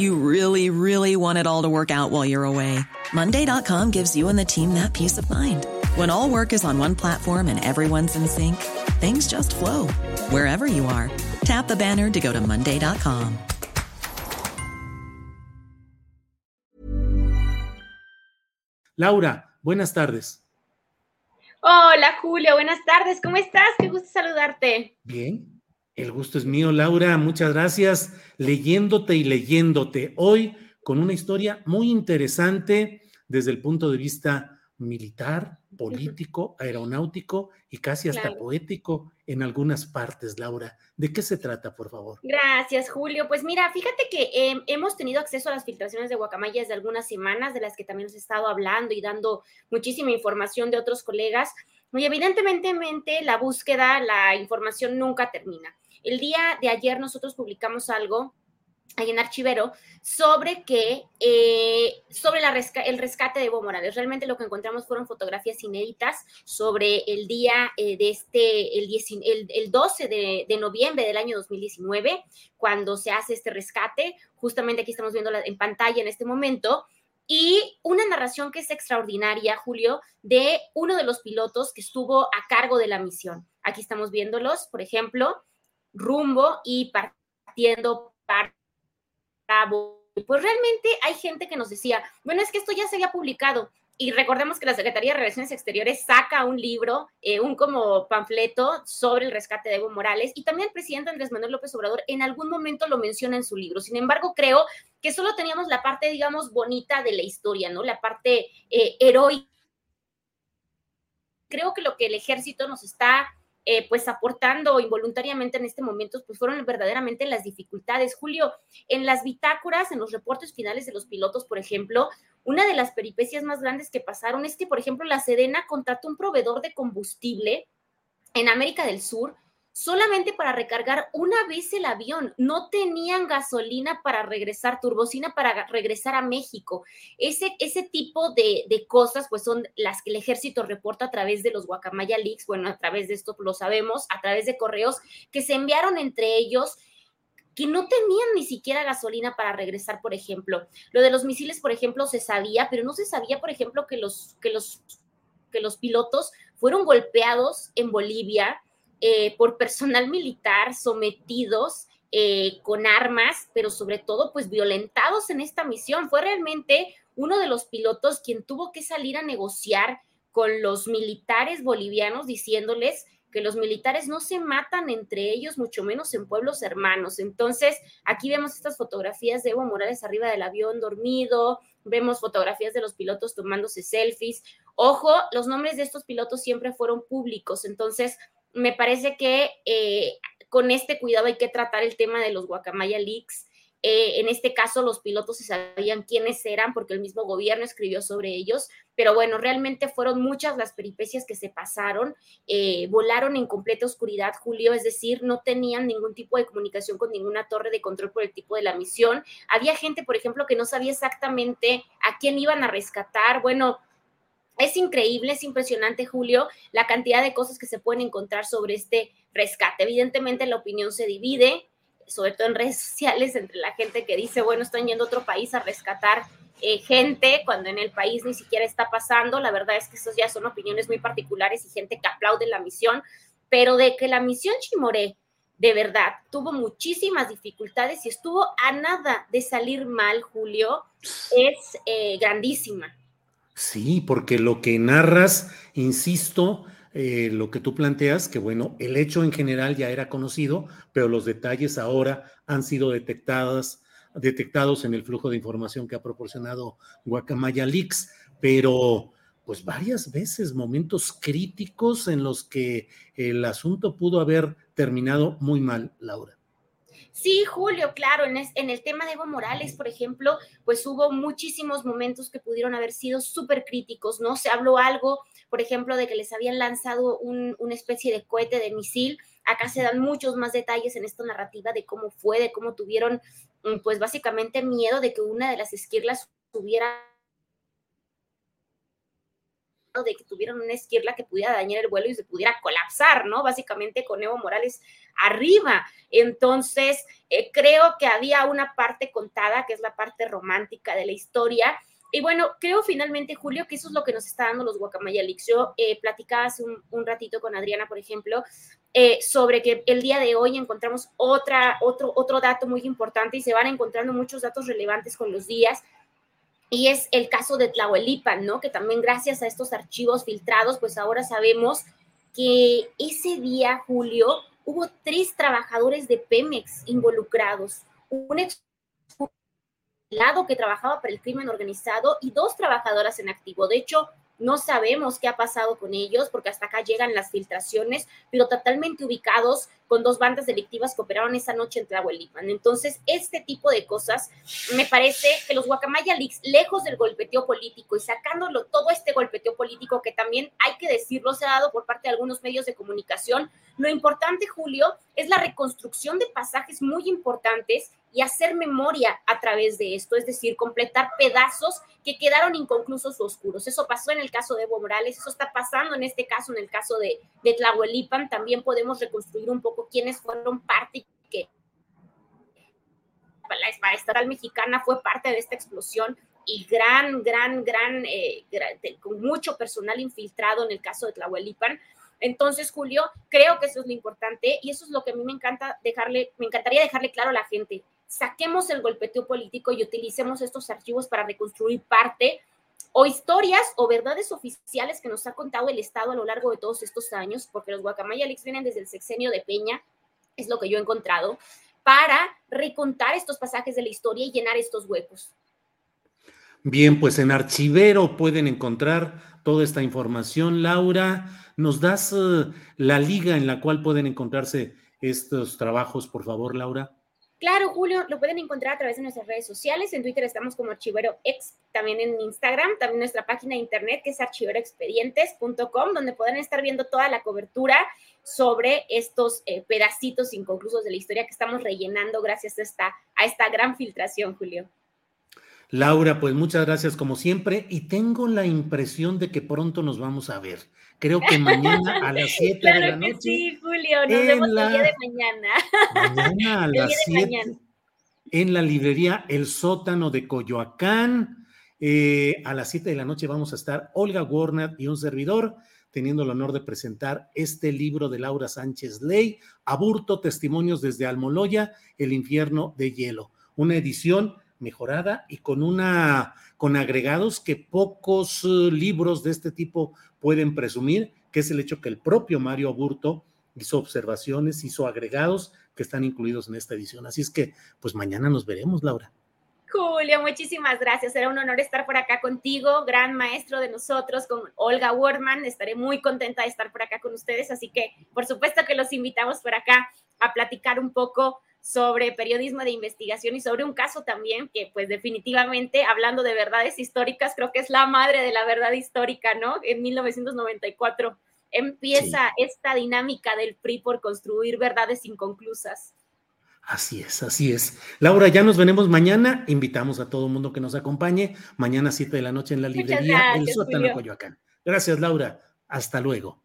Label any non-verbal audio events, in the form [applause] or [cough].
You really, really want it all to work out while you're away. Monday.com gives you and the team that peace of mind. When all work is on one platform and everyone's in sync, things just flow wherever you are. Tap the banner to go to Monday.com. Laura, buenas tardes. Hola Julio, buenas tardes, ¿cómo estás? Qué gusto saludarte. Bien, el gusto es mío, Laura, muchas gracias. Leyéndote y leyéndote hoy con una historia muy interesante desde el punto de vista militar, político, aeronáutico y casi hasta Claro. poético en algunas partes, Laura. ¿De qué se trata, por favor? Gracias, Julio. Pues mira, fíjate que eh, hemos tenido acceso a las filtraciones de Guacamaya desde algunas semanas, de las que también os he estado hablando y dando muchísima información de otros colegas. Y evidentemente la búsqueda, la información nunca termina. El día de ayer nosotros publicamos algo ahí en Archivero sobre que eh, sobre el rescate de Evo Morales. Realmente lo que encontramos fueron fotografías inéditas sobre el día eh, de este, el, 10 el, el 12 de, de noviembre del año 2019, cuando se hace este rescate. Justamente aquí estamos viendo en pantalla en este momento. Y una narración que es extraordinaria, Julio, de uno de los pilotos que estuvo a cargo de la misión. Aquí estamos viéndolos, por ejemplo, rumbo y partiendo para pues realmente hay gente que nos decía, bueno, es que esto ya se había publicado. Y recordemos que la Secretaría de Relaciones Exteriores saca un libro, eh, un como panfleto sobre el rescate de Evo Morales y también el presidente Andrés Manuel López Obrador en algún momento lo menciona en su libro. Sin embargo, creo que solo teníamos la parte, digamos, bonita de la historia, ¿no? La parte eh, heroica. Creo que lo que el ejército nos está eh, pues aportando involuntariamente en este momento, pues fueron verdaderamente las dificultades. Julio, en las bitácoras, en los reportes finales de los pilotos, por ejemplo, una de las peripecias más grandes que pasaron es que, por ejemplo, la Sedena contrató un proveedor de combustible en América del Sur solamente para recargar una vez el avión. No tenían gasolina para regresar, turbocina para regresar a México. Ese, ese tipo de, de, cosas, pues son las que el ejército reporta a través de los Guacamaya Leaks, bueno, a través de esto lo sabemos, a través de correos que se enviaron entre ellos que no tenían ni siquiera gasolina para regresar, por ejemplo. Lo de los misiles, por ejemplo, se sabía, pero no se sabía, por ejemplo, que los, que los, que los pilotos fueron golpeados en Bolivia, eh, por personal militar sometidos eh, con armas, pero sobre todo pues violentados en esta misión. Fue realmente uno de los pilotos quien tuvo que salir a negociar con los militares bolivianos diciéndoles que los militares no se matan entre ellos, mucho menos en pueblos hermanos. Entonces, aquí vemos estas fotografías de Evo Morales arriba del avión dormido, vemos fotografías de los pilotos tomándose selfies. Ojo, los nombres de estos pilotos siempre fueron públicos, entonces me parece que eh, con este cuidado hay que tratar el tema de los Guacamaya Leaks. Eh, en este caso, los pilotos se sabían quiénes eran porque el mismo gobierno escribió sobre ellos, pero bueno, realmente fueron muchas las peripecias que se pasaron. Eh, volaron en completa oscuridad, Julio, es decir, no tenían ningún tipo de comunicación con ninguna torre de control por el tipo de la misión. Había gente, por ejemplo, que no sabía exactamente a quién iban a rescatar. Bueno, es increíble, es impresionante, Julio, la cantidad de cosas que se pueden encontrar sobre este rescate. Evidentemente la opinión se divide, sobre todo en redes [laughs] sociales, entre la gente que dice, bueno, están yendo a otro país a rescatar eh, gente cuando en el país ni siquiera está pasando. La verdad es que esas ya son opiniones muy particulares y gente que aplaude la misión, pero de que la misión Chimoré de verdad tuvo muchísimas dificultades y estuvo a nada de salir mal, Julio, es eh, grandísima. Sí, porque lo que narras, insisto, eh, lo que tú planteas, que bueno, el hecho en general ya era conocido, pero los detalles ahora han sido detectadas, detectados en el flujo de información que ha proporcionado Guacamaya Leaks, pero pues varias veces momentos críticos en los que el asunto pudo haber terminado muy mal, Laura. Sí, Julio, claro, en, en, el tema de Evo Morales, por ejemplo, pues hubo muchísimos momentos que pudieron haber sido súper críticos, ¿no? Se habló algo, por ejemplo, de que les habían lanzado un, una especie de cohete de misil. Acá se dan muchos más detalles en esta narrativa de cómo fue, de cómo tuvieron, mm, pues básicamente miedo de que una de las esquirlas tuviera de que tuvieron una esquirla que pudiera dañar el vuelo y se pudiera colapsar, ¿no? Básicamente con Evo Morales arriba. Entonces, eh, creo que había una parte contada, que es la parte romántica de la historia. Y bueno, creo finalmente, Julio, que eso es lo que nos está dando los Guacamaya Leaks. Yo eh, platicaba hace un, ratito con Adriana, por ejemplo, eh, sobre que el día de hoy encontramos otra, otro, otro dato muy importante y se van encontrando muchos datos relevantes con los días y es el caso de Tlahuelipan, ¿no? Que también gracias a estos archivos filtrados, pues ahora sabemos que ese día, Julio, hubo tres trabajadores de Pemex involucrados, un ex que trabajaba para el crimen organizado y dos trabajadoras en activo. De hecho, no sabemos qué ha pasado con ellos porque hasta acá llegan las filtraciones, pero totalmente ubicados con dos bandas delictivas que operaron esa noche en Tlahuelipan. Entonces, este tipo de cosas, me parece que los Guacamaya Leaks, lejos del golpeteo político y sacándolo todo este golpeteo político que también hay que decirlo, se ha dado por parte de algunos medios de comunicación, lo importante, Julio, es la reconstrucción de pasajes muy importantes y hacer memoria a través de esto, es decir, completar pedazos que quedaron inconclusos o oscuros. Eso pasó en el caso de Evo Morales, eso está pasando en este caso, en el caso de, de Tlahuelipan, también podemos reconstruir un poco quiénes fueron parte que la estatal mexicana fue parte de esta explosión y gran, gran, gran, eh, con mucho personal infiltrado en el caso de Tlahuelipan. Entonces, Julio, creo que eso es lo importante y eso es lo que a mí me encanta dejarle, me encantaría dejarle claro a la gente saquemos el golpeteo político y utilicemos estos archivos para reconstruir parte o historias o verdades oficiales que nos ha contado el Estado a lo largo de todos estos años, porque los Guacamaya vienen desde el sexenio de Peña, es lo que yo he encontrado, para recontar estos pasajes de la historia y llenar estos huecos. Bien, pues en Archivero pueden encontrar toda esta información. Laura, ¿nos das eh, la liga en la cual pueden encontrarse estos trabajos, por favor, Laura? Claro, Julio, lo pueden encontrar a través de nuestras redes sociales. En Twitter estamos como Archivero X, también en Instagram, también nuestra página de internet que es archiveroexpedientes.com, donde pueden estar viendo toda la cobertura sobre estos eh, pedacitos inconclusos de la historia que estamos rellenando gracias a esta, a esta gran filtración, Julio. Laura, pues muchas gracias como siempre y tengo la impresión de que pronto nos vamos a ver creo que mañana a [laughs] las 7 de la noche. Sí, Julio, nos vemos el día de mañana. Mañana a [laughs] las 7 en la librería El Sótano de Coyoacán. Eh, a las 7 de la noche vamos a estar Olga Warner y un servidor teniendo el honor de presentar este libro de Laura Sánchez Ley, Aburto, Testimonios desde Almoloya, El infierno de hielo. Una edición mejorada y con una con agregados que pocos eh, libros de este tipo pueden presumir, que es el hecho que el propio Mario Aburto hizo observaciones, hizo agregados que están incluidos en esta edición. Así es que, pues mañana nos veremos, Laura. Julio, muchísimas gracias. Será un honor estar por acá contigo, gran maestro de nosotros, con Olga Wordman. Estaré muy contenta de estar por acá con ustedes, así que por supuesto que los invitamos por acá a platicar un poco sobre periodismo de investigación y sobre un caso también que pues definitivamente hablando de verdades históricas creo que es la madre de la verdad histórica, ¿no? En 1994 empieza esta dinámica del PRI por construir verdades inconclusas. Así es, así es. Laura, ya nos veremos mañana. Invitamos a todo el mundo que nos acompañe. Mañana a 7 de la noche en la librería El Sótano Coyoacán. Gracias, Laura. Hasta luego.